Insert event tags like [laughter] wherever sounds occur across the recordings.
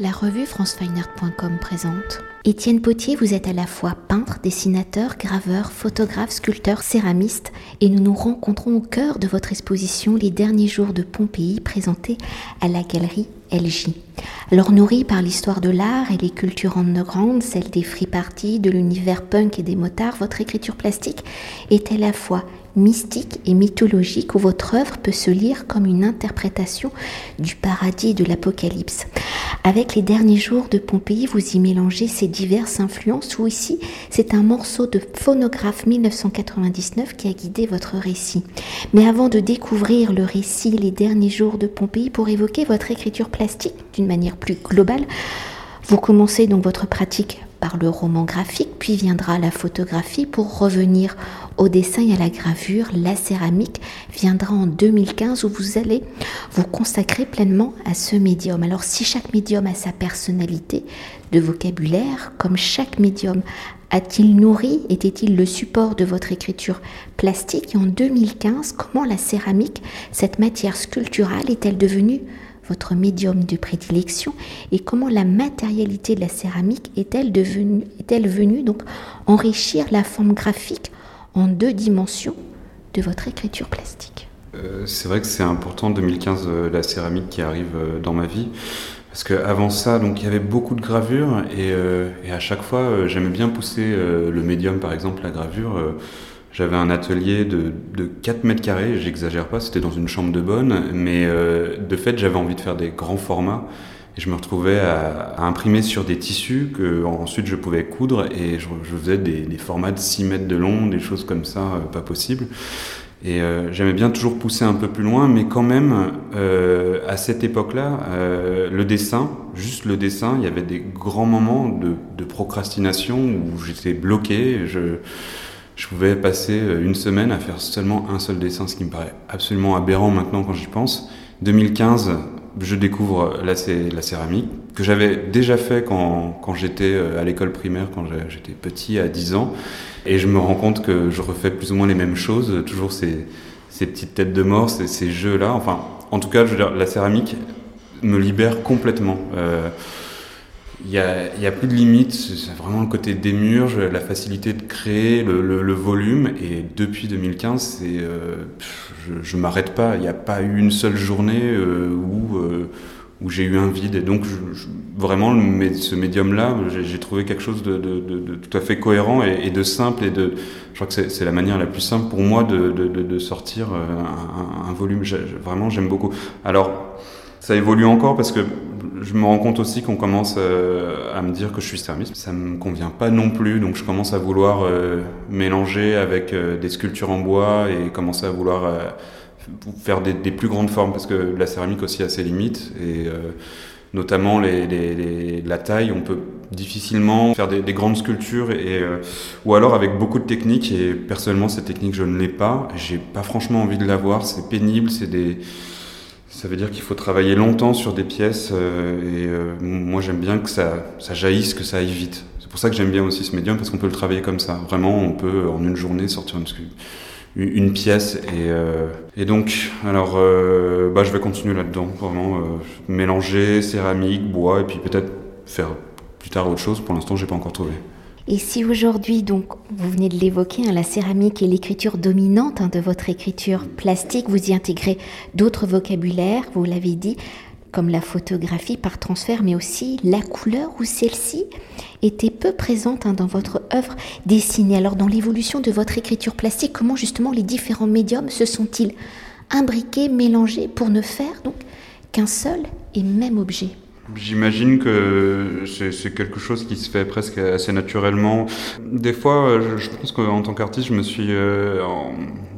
La revue francefineart.com présente. Étienne Potier, vous êtes à la fois peintre, dessinateur, graveur, photographe, sculpteur, céramiste et nous nous rencontrons au cœur de votre exposition Les derniers jours de Pompéi présentée à la galerie LJ. Alors nourrie par l'histoire de l'art et les cultures underground, celle des free parties, de l'univers punk et des motards, votre écriture plastique est à la fois mystique et mythologique où votre œuvre peut se lire comme une interprétation du paradis de l'apocalypse. Avec les derniers jours de Pompéi, vous y mélangez ces diverses influences ou ici, c'est un morceau de phonographe 1999 qui a guidé votre récit. Mais avant de découvrir le récit Les derniers jours de Pompéi pour évoquer votre écriture plastique d'une manière plus globale, vous commencez donc votre pratique par le roman graphique, puis viendra la photographie pour revenir au dessin et à la gravure. La céramique viendra en 2015 où vous allez vous consacrer pleinement à ce médium. Alors si chaque médium a sa personnalité de vocabulaire, comme chaque médium a-t-il nourri, était-il le support de votre écriture plastique? Et en 2015, comment la céramique, cette matière sculpturale, est-elle devenue votre médium de prédilection et comment la matérialité de la céramique est-elle devenue, est-elle venue donc enrichir la forme graphique en deux dimensions de votre écriture plastique euh, C'est vrai que c'est important 2015 euh, la céramique qui arrive euh, dans ma vie. Parce qu'avant ça, donc il y avait beaucoup de gravures et, et à chaque fois, j'aimais bien pousser le médium, par exemple, la gravure j'avais un atelier de, de 4 mètres carrés, j'exagère pas, c'était dans une chambre de bonne, mais euh, de fait j'avais envie de faire des grands formats. Et je me retrouvais à, imprimer sur des tissus que ensuite je pouvais coudre et je, faisais des, formats de 6 mètres de long, des choses comme ça, euh, pas possible. Et euh, j'aimais bien toujours pousser un peu plus loin, mais quand même, à cette époque-là, le dessin, juste le dessin, il y avait des grands moments de, de procrastination où j'étais bloqué. Je, je pouvais passer euh, une semaine à faire seulement un seul dessin, ce qui me paraît absolument aberrant maintenant quand j'y pense. 2015, je découvre la, la céramique, que j'avais déjà fait quand, j'étais euh, à l'école primaire, quand j'étais petit, à 10 ans. Et je me rends compte que je refais plus ou moins les mêmes choses, toujours ces, petites têtes de mort, ces, jeux-là. Enfin, en tout cas, je veux dire, la céramique me libère complètement. Euh, il n'y a, y a, plus de limites, c'est vraiment le côté démurge, la facilité de créer, le, le, volume. Et depuis 2015, c'est, euh, je ne m'arrête pas. Il n'y a pas eu une seule journée euh, où, euh, où j'ai eu un vide. Et donc, je, vraiment, ce médium-là, j'ai trouvé quelque chose de, de, de, tout à fait cohérent et, de simple. Et de, je crois que c'est la manière la plus simple pour moi de, sortir un, un volume. Vraiment, j'aime beaucoup. Alors, ça évolue encore parce que je me rends compte aussi qu'on commence euh, à me dire que je suis céramiste. Ça me convient pas non plus, donc je commence à vouloir euh, mélanger avec euh, des sculptures en bois et commencer à vouloir faire des, plus grandes formes parce que la céramique aussi a ses limites et notamment la taille, on peut difficilement faire des, grandes sculptures et ou alors avec beaucoup de techniques et personnellement cette technique je ne l'ai pas. J'ai pas franchement envie de l'avoir, c'est pénible, c'est des ça veut dire qu'il faut travailler longtemps sur des pièces euh, et euh, moi j'aime bien que ça, ça jaillisse, que ça aille vite. C'est pour ça que j'aime bien aussi ce médium parce qu'on peut le travailler comme ça. Vraiment, on peut en une journée sortir une, une pièce et, euh, et donc alors bah, je vais continuer là-dedans, vraiment mélanger céramique, bois et puis peut-être faire plus tard autre chose. Pour l'instant, j'ai pas encore trouvé. Et si aujourd'hui, donc, vous venez de l'évoquer, hein, la céramique est l'écriture dominante hein, de votre écriture plastique, vous y intégrez d'autres vocabulaires, vous l'avez dit, comme la photographie par transfert, mais aussi la couleur où celle-ci était peu présente hein, dans votre œuvre dessinée. Alors, dans l'évolution de votre écriture plastique, comment justement les différents médiums se sont-ils imbriqués, mélangés pour ne faire qu'un seul et même objet? J'imagine que c'est quelque chose qui se fait presque assez naturellement. Des fois, je, pense qu'en tant qu'artiste, je me suis, euh,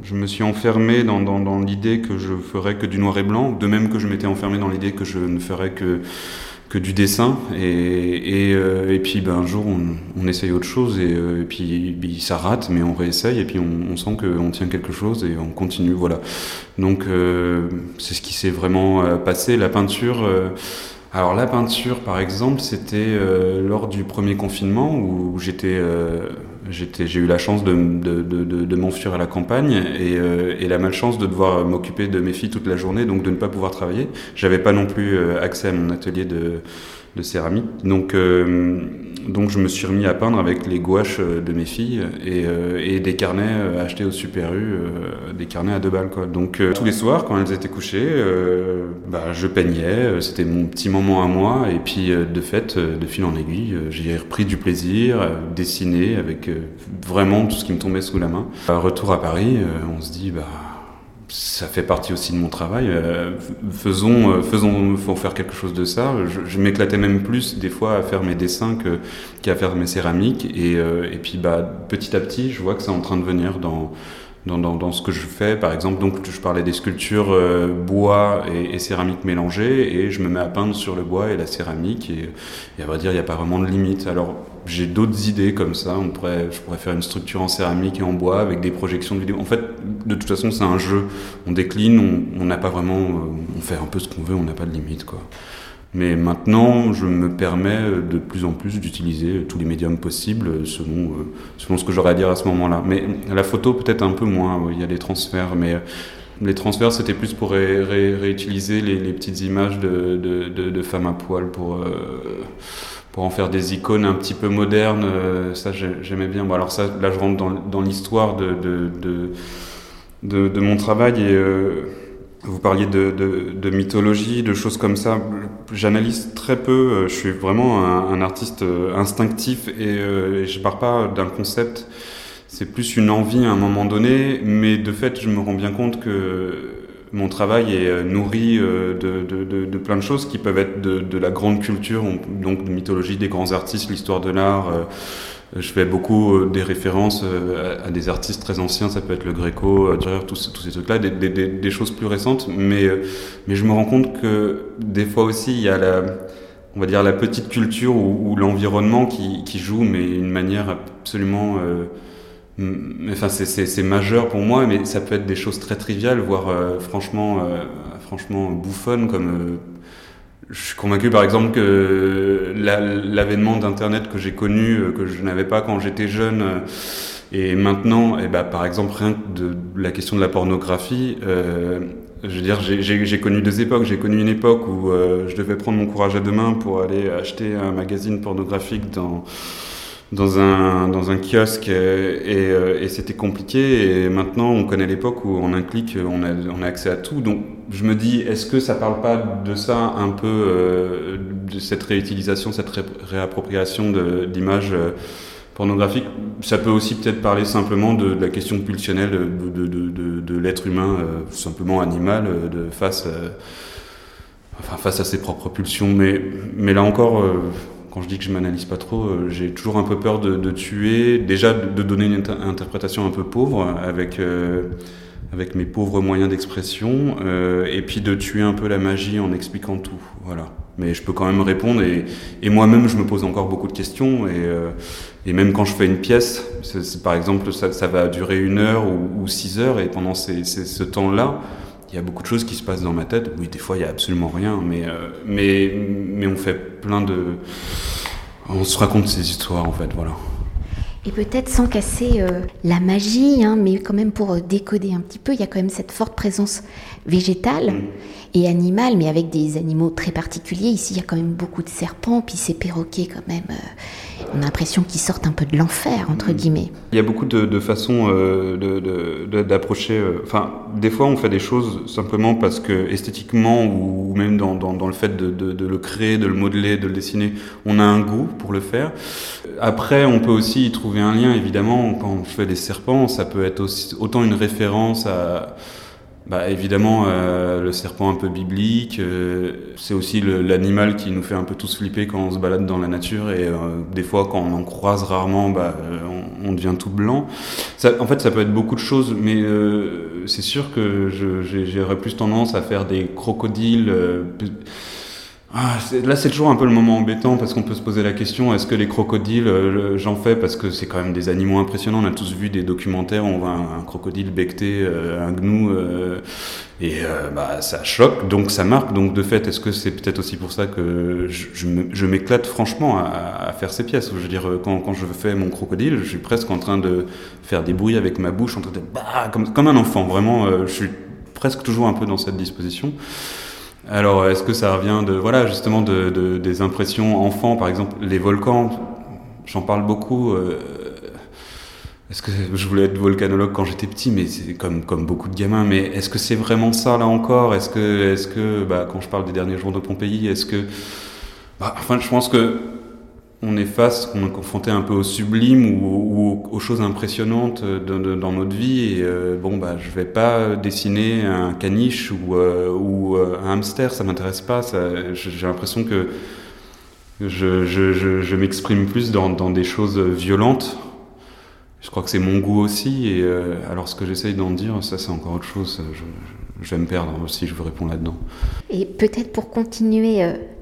je me suis enfermé dans, l'idée que je ferais que du noir et blanc, de même que je m'étais enfermé dans l'idée que je ne ferais que que du dessin. Et, et, euh, puis ben, un jour on, essaye autre chose et, euh, puis, ça rate mais on réessaye et puis on sent qu'on tient quelque chose et on continue voilà. Donc c'est ce qui s'est vraiment passé. La peinture alors la peinture, par exemple, c'était euh, lors du premier confinement où j'étais, euh, j'ai eu la chance de, de, de, de m'enfuir à la campagne et, euh, et, la malchance de devoir m'occuper de mes filles toute la journée, donc de ne pas pouvoir travailler. J'avais pas non plus accès à mon atelier de, de céramique. Donc, euh, donc je me suis remis à peindre avec les gouaches euh, de mes filles et, euh, et des carnets achetés au Super U, des carnets à deux balles. Quoi. Donc tous les soirs, quand elles étaient couchées, bah, je peignais, c'était mon petit moment à moi. Et puis de fait, de fil en aiguille, j'ai repris du plaisir, dessiner avec vraiment tout ce qui me tombait sous la main. retour à Paris, on se dit... bah ça fait partie aussi de mon travail. Euh, faisons, euh, faisons, faut faire quelque chose de ça. Je, m'éclatais même plus des fois à faire mes dessins qu'à faire mes céramiques. Et, euh, et puis, bah, petit à petit, je vois que c'est en train de venir dans dans, dans, dans, ce que je fais. Par exemple, donc je parlais des sculptures bois et, et, céramique mélangées, et je me mets à peindre sur le bois et la céramique. Et, et à vrai dire, il n'y a pas vraiment de limite. Alors j'ai d'autres idées comme ça. On pourrait, je pourrais faire une structure en céramique et en bois avec des projections de vidéo. En fait, de toute façon, c'est un jeu. On décline, on n'a pas vraiment, euh, on fait un peu ce qu'on veut, on n'a pas de limite, quoi. Mais maintenant, je me permets de plus en plus d'utiliser tous les médiums possibles selon, euh, selon ce que j'aurais à dire à ce moment-là. Mais la photo, peut-être un peu moins. Il y a des transferts, mais les transferts, c'était plus pour réutiliser les, petites images de, de, de, femmes à poil pour. Euh, pour en faire des icônes un petit peu modernes. Euh, ça, j'aimais bien. Bon, alors ça, là, je rentre dans, dans l'histoire de de, de, de, mon travail et euh, vous parliez de, de, mythologie, de choses comme ça. J'analyse très peu. Euh, je suis vraiment un, artiste instinctif et, et je pars pas d'un concept. C'est plus une envie à un moment donné, mais de fait, je me rends bien compte que mon travail est euh, nourri euh, de, plein de choses qui peuvent être de, la grande culture, donc de mythologie des grands artistes, l'histoire de l'art. Euh, je fais beaucoup des références à des artistes très anciens, ça peut être le Gréco, tous, ces trucs-là, des, choses plus récentes, mais, je me rends compte que des fois aussi, il y a la, on va dire la petite culture ou, l'environnement qui, qui, joue, mais d'une manière absolument Enfin, c'est majeur pour moi, mais ça peut être des choses très triviales, voire euh, franchement, euh, franchement bouffonnes, comme euh, je suis convaincu par exemple que l'avènement d'Internet que j'ai connu, que je n'avais pas quand j'étais jeune, et maintenant, et eh ben, par exemple, rien que de, la question de la pornographie, je veux dire, j'ai connu deux époques. J'ai connu une époque où je devais prendre mon courage à deux mains pour aller acheter un magazine pornographique dans dans un, dans un kiosque et, euh, et, c'était compliqué. Et maintenant, on connaît l'époque où en un clic, on a, on a accès à tout. Donc, je me dis, est-ce que ça parle pas de ça un peu, euh, de cette réutilisation, cette réappropriation d'images euh, pornographiques? Ça peut aussi peut-être parler simplement de, la question pulsionnelle de, de, de, l'être humain, simplement animal, de face, enfin, face à ses propres pulsions. Mais, mais là encore quand je dis que je m'analyse pas trop, euh, j'ai toujours un peu peur de, tuer, déjà de, donner une interprétation un peu pauvre avec euh, avec mes pauvres moyens d'expression, euh, et puis de tuer un peu la magie en expliquant tout. Voilà. Mais je peux quand même répondre, et, et moi-même je me pose encore beaucoup de questions, et, et même quand je fais une pièce, par exemple ça, va durer une heure ou, six heures, et pendant ce temps-là, il y a beaucoup de choses qui se passent dans ma tête. Oui, des fois, il y a absolument rien, mais, euh, mais, mais on fait plein de. On se raconte ces histoires, en fait, voilà. Et peut-être sans casser euh, la magie, hein, mais quand même pour euh, décoder un petit peu, il y a quand même cette forte présence végétale mm. et animale, mais avec des animaux très particuliers. Ici, il y a quand même beaucoup de serpents, puis ces perroquets quand même on a l'impression qu'ils sortent un peu de l'enfer, entre mm. guillemets. Il y a beaucoup de, façons euh, d'approcher. Euh, enfin, des fois, on fait des choses simplement parce que esthétiquement ou, même dans, le fait de, le créer, de le modeler, de le dessiner, on a un goût pour le faire. Après, on peut aussi y trouver un lien, évidemment. Quand on fait des serpents, ça peut être aussi, autant une référence à bah, évidemment, euh, le serpent un peu biblique, euh, c'est aussi l'animal qui nous fait un peu tous flipper quand on se balade dans la nature et euh, des fois quand on en croise rarement, bah, on, on, devient tout blanc. Ça, en fait, ça peut être beaucoup de choses, mais c'est sûr que j'aurais plus tendance à faire des crocodiles. Ah, là, c'est toujours un peu le moment embêtant parce qu'on peut se poser la question est-ce que les crocodiles, euh, j'en fais parce que c'est quand même des animaux impressionnants. On a tous vu des documentaires, on voit un, crocodile becté, euh, un gnou, euh, et bah, ça choque, donc ça marque. Donc, de fait, est-ce que c'est peut-être aussi pour ça que je, m'éclate franchement à, faire ces pièces? Je veux dire, quand, je fais mon crocodile, je suis presque en train de faire des bruits avec ma bouche, en train de bah, comme un enfant. Vraiment, je suis presque toujours un peu dans cette disposition. Alors, est-ce que ça revient de, voilà, justement, de, des impressions enfants, par exemple, les volcans, j'en parle beaucoup. Euh, est-ce que je voulais être volcanologue quand j'étais petit, mais c'est comme, comme beaucoup de gamins, mais est-ce que c'est vraiment ça là encore? Est-ce que, est-ce que bah, quand je parle des derniers jours de Pompéi, est-ce que. Bah, enfin, je pense que on est face, on est confronté un peu au sublime ou, aux choses impressionnantes dans notre vie. Et euh, bon, bah, je vais pas dessiner un caniche ou, euh, euh, un hamster, ça m'intéresse pas. J'ai l'impression que je, m'exprime plus dans, des choses violentes. Je crois que c'est mon goût aussi. Et alors, ce que j'essaye d'en dire, ça, c'est encore autre chose. Je, vais me perdre aussi, je vous réponds là-dedans. Et peut-être pour continuer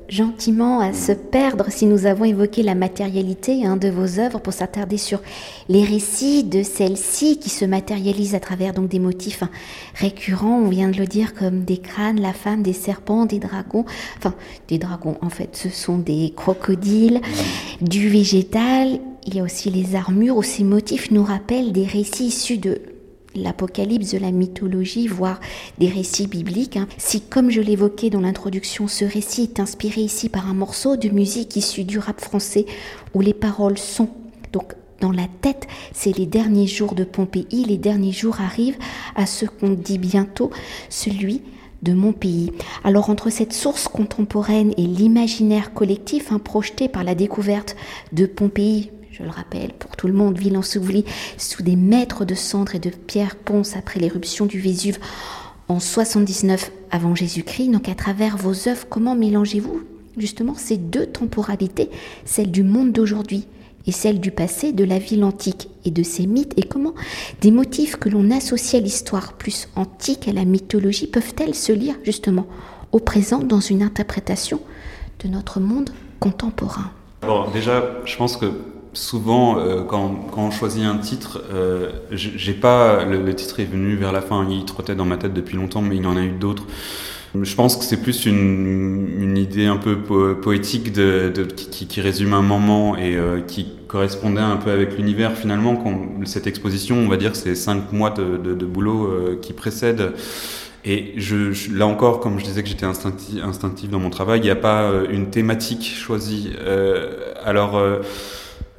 gentiment à se perdre si nous avons évoqué la matérialité hein, de vos œuvres pour s'attarder sur les récits de celles-ci qui se matérialisent à travers donc des motifs hein, récurrents, on vient de le dire, comme des crânes, la femme, des serpents, des dragons, enfin des dragons en fait, ce sont des crocodiles, du végétal, il y a aussi les armures où ces motifs nous rappellent des récits issus de l'Apocalypse, de la mythologie, voire des récits bibliques. Hein. Si, comme je l'évoquais dans l'introduction, ce récit est inspiré ici par un morceau de musique issu du rap français où les paroles sont donc dans la tête, c'est les derniers jours de Pompéi, les derniers jours arrivent à ce qu'on dit bientôt, celui de mon pays. Alors entre cette source contemporaine et l'imaginaire collectif hein, projeté par la découverte de Pompéi je le rappelle, pour tout le monde, ville ensevelie sous des mètres de cendres et de pierres ponce après l'éruption du Vésuve en 79 avant Jésus-Christ. Donc à travers vos œuvres, comment mélangez-vous justement ces deux temporalités, celle du monde d'aujourd'hui et celle du passé, de la ville antique et de ses mythes, et comment des motifs que l'on associe à l'histoire plus antique, à la mythologie, peuvent-elles se lire justement au présent dans une interprétation de notre monde contemporain? Bon, déjà, je pense que souvent, euh, quand, quand, on choisit un titre, euh, j'ai pas le, titre est venu vers la fin, il trottait dans ma tête depuis longtemps, mais il en a eu d'autres. Je pense que c'est plus une, une, idée un peu poétique de, qui, qui, résume un moment et euh, qui correspondait un peu avec l'univers finalement. Cette exposition, on va dire, c'est cinq mois de, de, boulot qui précèdent. Et là encore, comme je disais que j'étais instinctif, instinctif dans mon travail, il n'y a pas une thématique choisie. alors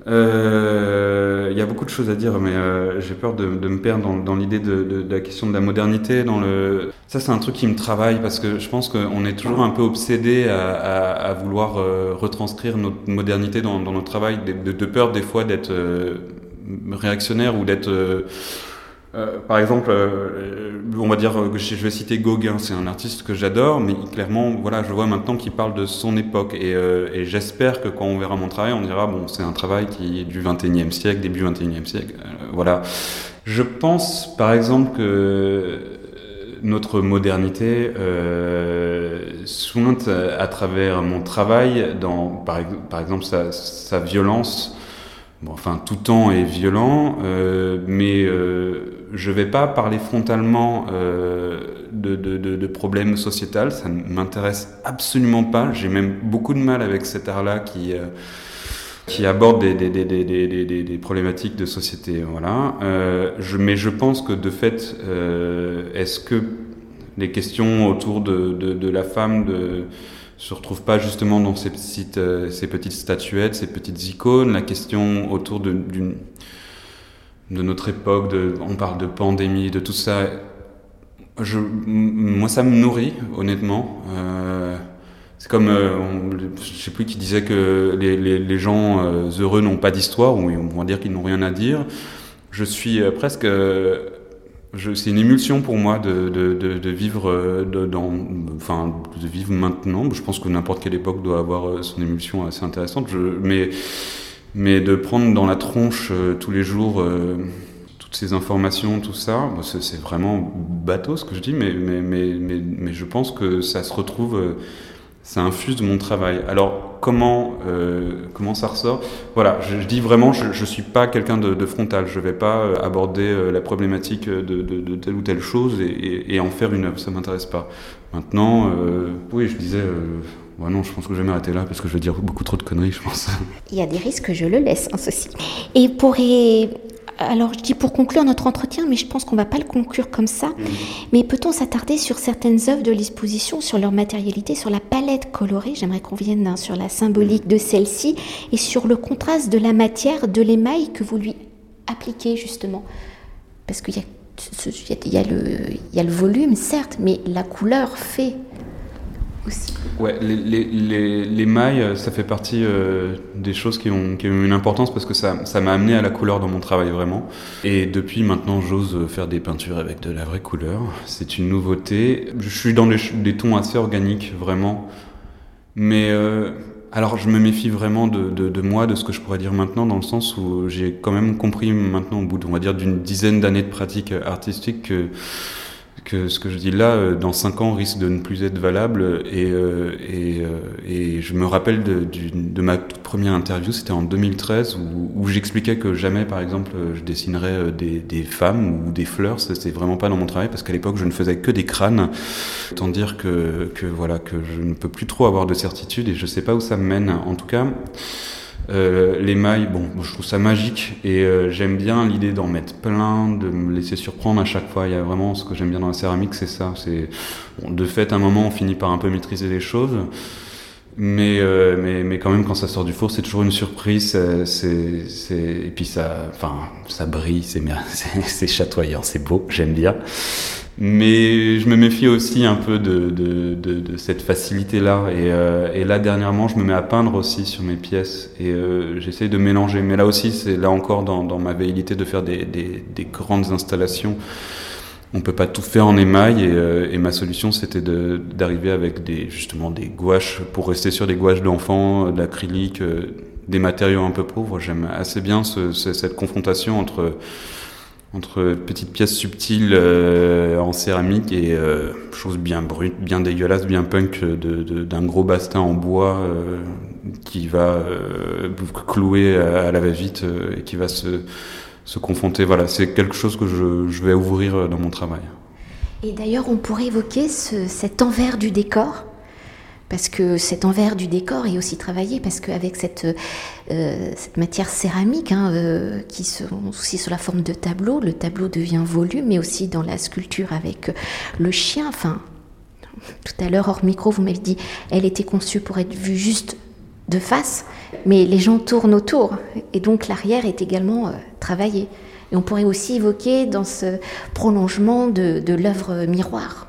euh, il y a beaucoup de choses à dire, mais euh, j'ai peur de, me perdre dans, l'idée de, la question de la modernité. Dans le... Ça, c'est un truc qui me travaille parce que je pense qu'on est toujours un peu obsédé à, vouloir euh, retranscrire notre modernité dans, dans notre travail, de, de peur des fois d'être euh, réactionnaire ou d'être euh, par exemple, euh, on va dire, je vais citer Gauguin, c'est un artiste que j'adore, mais clairement, voilà, je vois maintenant qu'il parle de son époque, et, euh, et j'espère que quand on verra mon travail, on dira, bon, c'est un travail qui est du 21e siècle, début 21e siècle, voilà. Je pense, par exemple, que notre modernité euh, sointe à travers mon travail, dans, par, exemple, sa violence, Bon, enfin, tout temps est violent, euh, mais euh, je vais pas parler frontalement euh, de, de, de, problèmes sociétals. Ça ne m'intéresse absolument pas. J'ai même beaucoup de mal avec cet art-là qui euh, qui aborde des, des, des, des, problématiques de société. Voilà. Euh, je, mais je pense que de fait, euh, est-ce que les questions autour de la femme, de se retrouve pas justement dans ces petites, euh, ces petites statuettes, ces petites icônes. La question autour de, de notre époque, de, on parle de pandémie, de tout ça. Je, moi, ça me nourrit, honnêtement. Euh, c'est comme, euh, je sais plus qui disait que les, les, gens euh, heureux n'ont pas d'histoire, ou on va dire qu'ils n'ont rien à dire. Je suis euh, presque c'est une émulsion pour moi de, de, de, de vivre euh, dans, enfin, de vivre maintenant. Je pense que n'importe quelle époque doit avoir euh, son émulsion assez intéressante. Je, mais, mais de prendre dans la tronche euh, tous les jours toutes ces informations, tout ça, c'est vraiment bateau ce que je dis, mais, mais, mais, mais, je pense que ça se retrouve. Ça infuse mon travail. Alors comment euh, comment ça ressort? Voilà, je, dis vraiment, je, je suis pas quelqu'un de, frontal. Je vais pas euh, aborder euh, la problématique de, telle ou telle chose et, en faire une œuvre. Ça m'intéresse pas. Maintenant, oui, je disais. Ouais, non, je pense que je vais m'arrêter là parce que je vais dire beaucoup trop de conneries, je pense. Il y a des risques que je le laisse, en ceci. Et pour alors je dis pour conclure notre entretien, mais je pense qu'on va pas le conclure comme ça. Mhm. Mais peut-on s'attarder sur certaines œuvres de l'exposition, sur leur matérialité, sur la palette colorée? J'aimerais qu'on vienne hein, sur la symbolique de celle-ci et sur le contraste de la matière, de l'émail que vous lui appliquez justement. Parce qu'il y y a le volume, certes, mais la couleur fait aussi. Ouais, les, les, les, mailles, euh, ça fait partie euh, des choses qui ont, une importance parce que ça, m'a amené à la couleur dans mon travail vraiment. Et depuis maintenant, j'ose faire des peintures avec de la vraie couleur. C'est une nouveauté. Je suis dans des, tons assez organiques, vraiment. Mais euh, alors, je me méfie vraiment de, moi, de ce que je pourrais dire maintenant, dans le sens où j'ai quand même compris maintenant, au bout, d'une dizaine d'années de pratique artistique, que que ce que je dis là, euh, dans 5 ans, risque de ne plus être valable. Et, euh, et, euh, et je me rappelle de, de, ma toute première interview, c'était en 2013, où, où j'expliquais que jamais, par exemple, je dessinerais des, des femmes ou des fleurs. C'était vraiment pas dans mon travail, parce qu'à l'époque, je ne faisais que des crânes. Autant dire que, que, voilà, que je ne peux plus trop avoir de certitude et je sais pas où ça me mène. En tout cas, euh, les mailles, bon, je trouve ça magique et euh, j'aime bien l'idée d'en mettre plein, de me laisser surprendre à chaque fois. Il y a vraiment ce que j'aime bien dans la céramique, c'est ça. C'est de fait, à un moment, on finit par un peu maîtriser les choses. Mais, euh, mais, mais quand même, quand ça sort du four, c'est toujours une surprise. C'est, c'est, et puis ça, enfin, ça brille, [laughs] c'est, c'est chatoyant, c'est beau, j'aime bien. Mais je me méfie aussi un peu de, de, de, de cette facilité-là. Et, euh, et, là, dernièrement, je me mets à peindre aussi sur mes pièces. Et euh, j'essaye de mélanger. Mais là aussi, c'est là encore dans, dans ma velléité de faire des, des, des, grandes installations. On peut pas tout faire en émail. Et, euh, et ma solution, c'était d'arriver avec des, justement des gouaches, pour rester sur des gouaches d'enfants, de l'acrylique, euh, des matériaux un peu pauvres. J'aime assez bien ce, cette confrontation entre entre petites pièces subtiles euh, en céramique et euh, choses bien brutes, bien dégueulasses, bien punk d'un de, d'un gros bastin en bois euh, qui va euh, clouer à, la va-vite et qui va se, se confronter. Voilà, c'est quelque chose que je, vais ouvrir dans mon travail. Et d'ailleurs, on pourrait évoquer ce, cet envers du décor parce que cet envers du décor est aussi travaillé, parce qu'avec cette, euh, cette matière céramique, hein, euh, qui se aussi sous la forme de tableau, le tableau devient volume, mais aussi dans la sculpture avec le chien. Enfin, tout à l'heure, hors micro, vous m'avez dit, elle était conçue pour être vue juste de face, mais les gens tournent autour, et donc l'arrière est également euh, Et on pourrait aussi évoquer dans ce prolongement de, l'œuvre miroir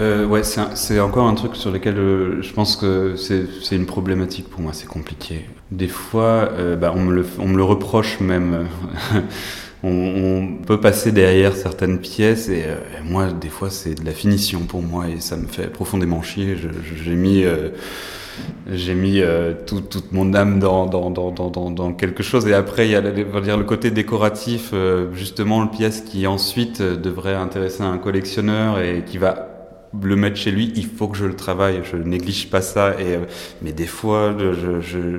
euh, ouais, c'est encore un truc sur lequel euh, je pense que c'est une problématique pour moi, c'est compliqué. Des fois, euh, bah, on, me le, reproche même. [laughs] on, peut passer derrière certaines pièces et, euh, moi, des fois, c'est de la finition pour moi et ça me fait profondément chier. J'ai mis j'ai mis euh, tout, toute mon âme dans, dans, dans, dans, dans quelque chose. Et après, il y a dire, le côté décoratif, euh, justement, le pièce qui ensuite devrait intéresser un collectionneur et qui va le mettre chez lui, il faut que je le travaille. Je néglige pas ça. Et, euh, mais des fois, je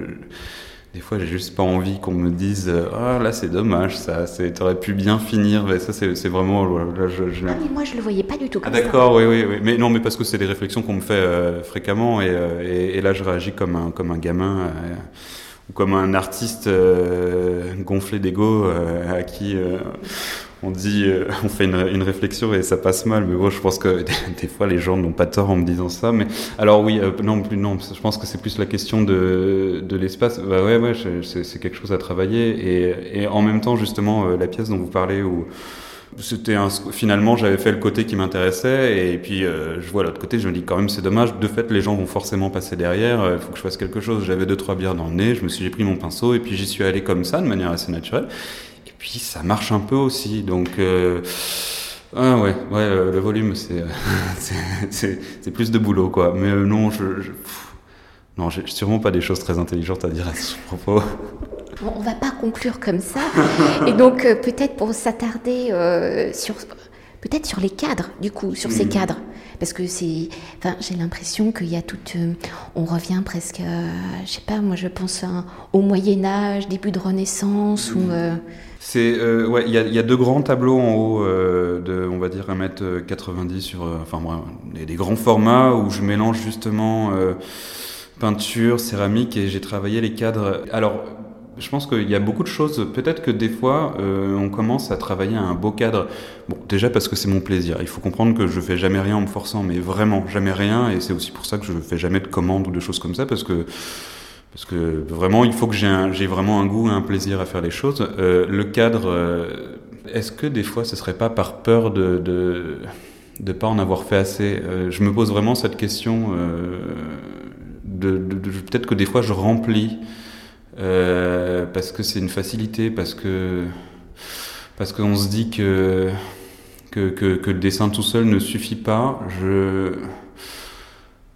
des fois, j'ai juste pas envie qu'on me dise Ah, là, c'est dommage, ça, t'aurais pu bien finir. Mais ça, c'est vraiment. Là, je, je... Ah, mais moi, je le voyais pas du tout comme ah, D'accord, oui, oui, oui. Mais non, mais parce que c'est des réflexions qu'on me fait euh, fréquemment. Et, euh, et, et, là, je réagis comme un, comme un gamin. Euh, ou comme un artiste gonflé d'ego à qui on dit, euh, [laughs] on fait une, une, réflexion et ça passe mal. Mais bon, je pense que [laughs] des, fois les gens n'ont pas tort en me disant ça. Mais alors oui, euh, non, plus non. Je pense que c'est plus la question de, de l'espace. Bah ouais, ouais, c'est quelque chose à travailler. Et, et en même temps, justement, euh, la pièce dont vous parlez où c'était finalement j'avais fait le côté qui m'intéressait et puis je vois l'autre côté je me dis quand même c'est dommage de fait les gens vont forcément passer derrière il faut que je fasse quelque chose j'avais deux trois bières dans le nez je me suis pris mon pinceau et puis j'y suis allé comme ça de manière assez naturelle puis ça marche un peu aussi. Donc, euh, ah ouais, ouais, le volume, [laughs] c'est, c'est, plus de boulot, quoi. Mais euh, non, je, je non, j'ai sûrement pas des choses très intelligentes à dire à ce propos. Bon, on va pas conclure comme ça. Et donc, euh, peut-être pour s'attarder euh, sur, peut-être sur les cadres, du coup, sur ces mm. cadres. Parce que c'est, enfin, j'ai l'impression qu'il y a toute, euh, on revient presque, je sais pas, moi je pense au Moyen Âge, début de Renaissance, ou c'est euh, ouais, il y a, y a, deux grands tableaux en haut euh, de, on va dire 1m90 sur, euh, enfin des, des, grands formats où je mélange justement euh, peinture, céramique et j'ai travaillé les cadres. Alors Je pense qu'il y a beaucoup de choses. Peut-être que des fois, euh, on commence à travailler un beau cadre. Bon, déjà parce que c'est mon plaisir. Il faut comprendre que je fais jamais rien en me forçant, mais vraiment jamais rien. Et c'est aussi pour ça que je fais jamais de commandes ou de choses comme ça, parce que parce que vraiment, il faut que j'ai vraiment un goût et un plaisir à faire les choses. Euh, le cadre, euh, est-ce que des fois, ce serait pas par peur de, de de pas en avoir fait assez? Je me pose vraiment cette question. de, de peut-être que des fois, je remplis euh, parce que c'est une facilité, parce que parce qu'on se dit que que, que, le dessin tout seul ne suffit pas. Je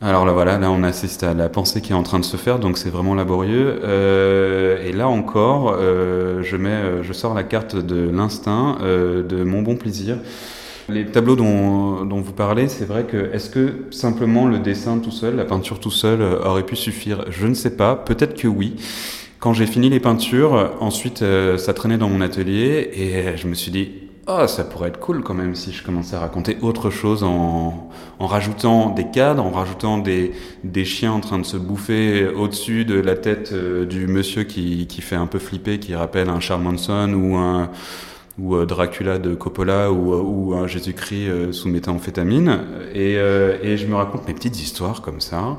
alors là voilà, là on assiste à la pensée qui est en train de se faire, donc c'est vraiment laborieux. Euh, et là encore, euh, je mets, je sors la carte de l'instinct, de mon bon plaisir. Les tableaux dont, dont vous parlez, c'est vrai que est-ce que simplement le dessin tout seul, la peinture tout seul aurait pu suffire? Je ne sais pas. Peut-être que oui. Quand j'ai fini les peintures, ensuite euh, ça traînait dans mon atelier et je me suis dit oh ça pourrait être cool quand même si je commençais à raconter autre chose en, en rajoutant des cadres, en rajoutant des, des chiens en train de se bouffer au-dessus de la tête euh, du monsieur qui, qui fait un peu flipper, qui rappelle un Charles Manson ou un ou euh, Dracula de Coppola ou, ou un Jésus-Christ sous méthamphétamine et, et je me raconte mes petites histoires comme ça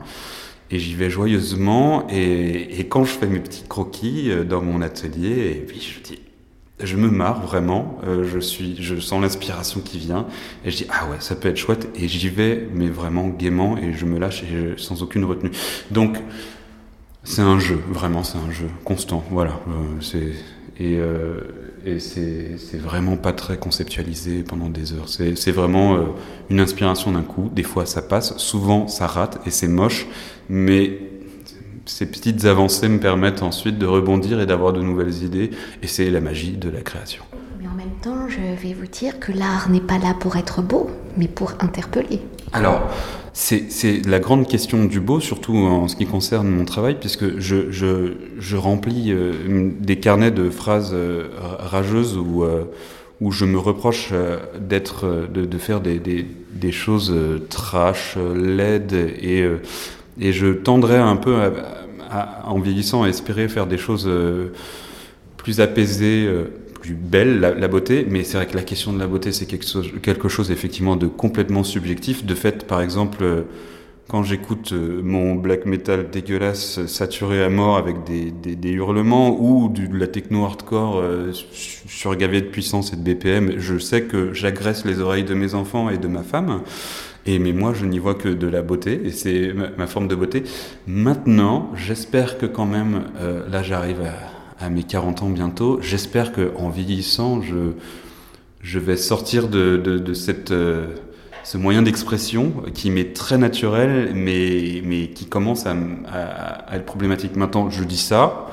et j'y vais joyeusement. Et, et, quand je fais mes petits croquis euh, dans mon atelier, et puis je dis, je me marre vraiment. Euh, je suis, je sens l'inspiration qui vient, et je dis ah ouais, ça peut être chouette. Et j'y vais, mais vraiment gaiement, et je me lâche et sans aucune retenue. Donc c'est un jeu, vraiment, c'est un jeu constant. Voilà, euh, c'est et, euh, et c'est vraiment pas très conceptualisé pendant des heures. C'est vraiment euh, une inspiration d'un coup. Des fois ça passe, souvent ça rate et c'est moche, mais ces petites avancées me permettent ensuite de rebondir et d'avoir de nouvelles idées. Et c'est la magie de la création. Mais en même temps, je vais vous dire que l'art n'est pas là pour être beau, mais pour interpeller. Alors, c'est la grande question du beau, surtout en ce qui concerne mon travail, puisque je, je, je remplis euh, des carnets de phrases euh, rageuses où, euh, où je me reproche d'être, de, de, faire des, des, des choses trash, laides, et, et je tendrais un peu, à, en vieillissant, à espérer faire des choses plus apaisées plus belle, la, beauté, mais c'est vrai que la question de la beauté, c'est quelque chose, quelque chose effectivement de complètement subjectif. De fait, par exemple, euh, quand j'écoute euh, mon black metal dégueulasse saturé à mort avec des, des, hurlements ou de la techno hardcore euh, surgavée de puissance et de BPM, je sais que j'agresse les oreilles de mes enfants et de ma femme. Et mais moi, je n'y vois que de la beauté, et c'est ma, forme de beauté. Maintenant, j'espère que quand même, là, j'arrive à à mes 40 ans bientôt. J'espère qu'en vieillissant, je, je vais sortir de, de, cette, euh, ce moyen d'expression qui m'est très naturel, mais, mais qui commence à, à, être problématique. Maintenant, je dis ça.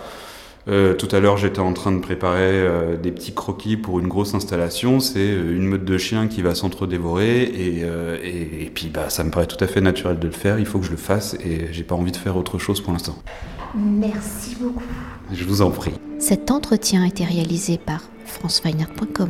Euh, tout à l'heure, j'étais en train de préparer euh, des petits croquis pour une grosse installation. C'est une meute de chiens qui va s'entre-dévorer et, et, et, puis bah, ça me paraît tout à fait naturel de le faire. Il faut que je le fasse et j'ai pas envie de faire autre chose pour l'instant. Merci beaucoup. Je vous en prie. Cet entretien a été réalisé par franceweiner.com.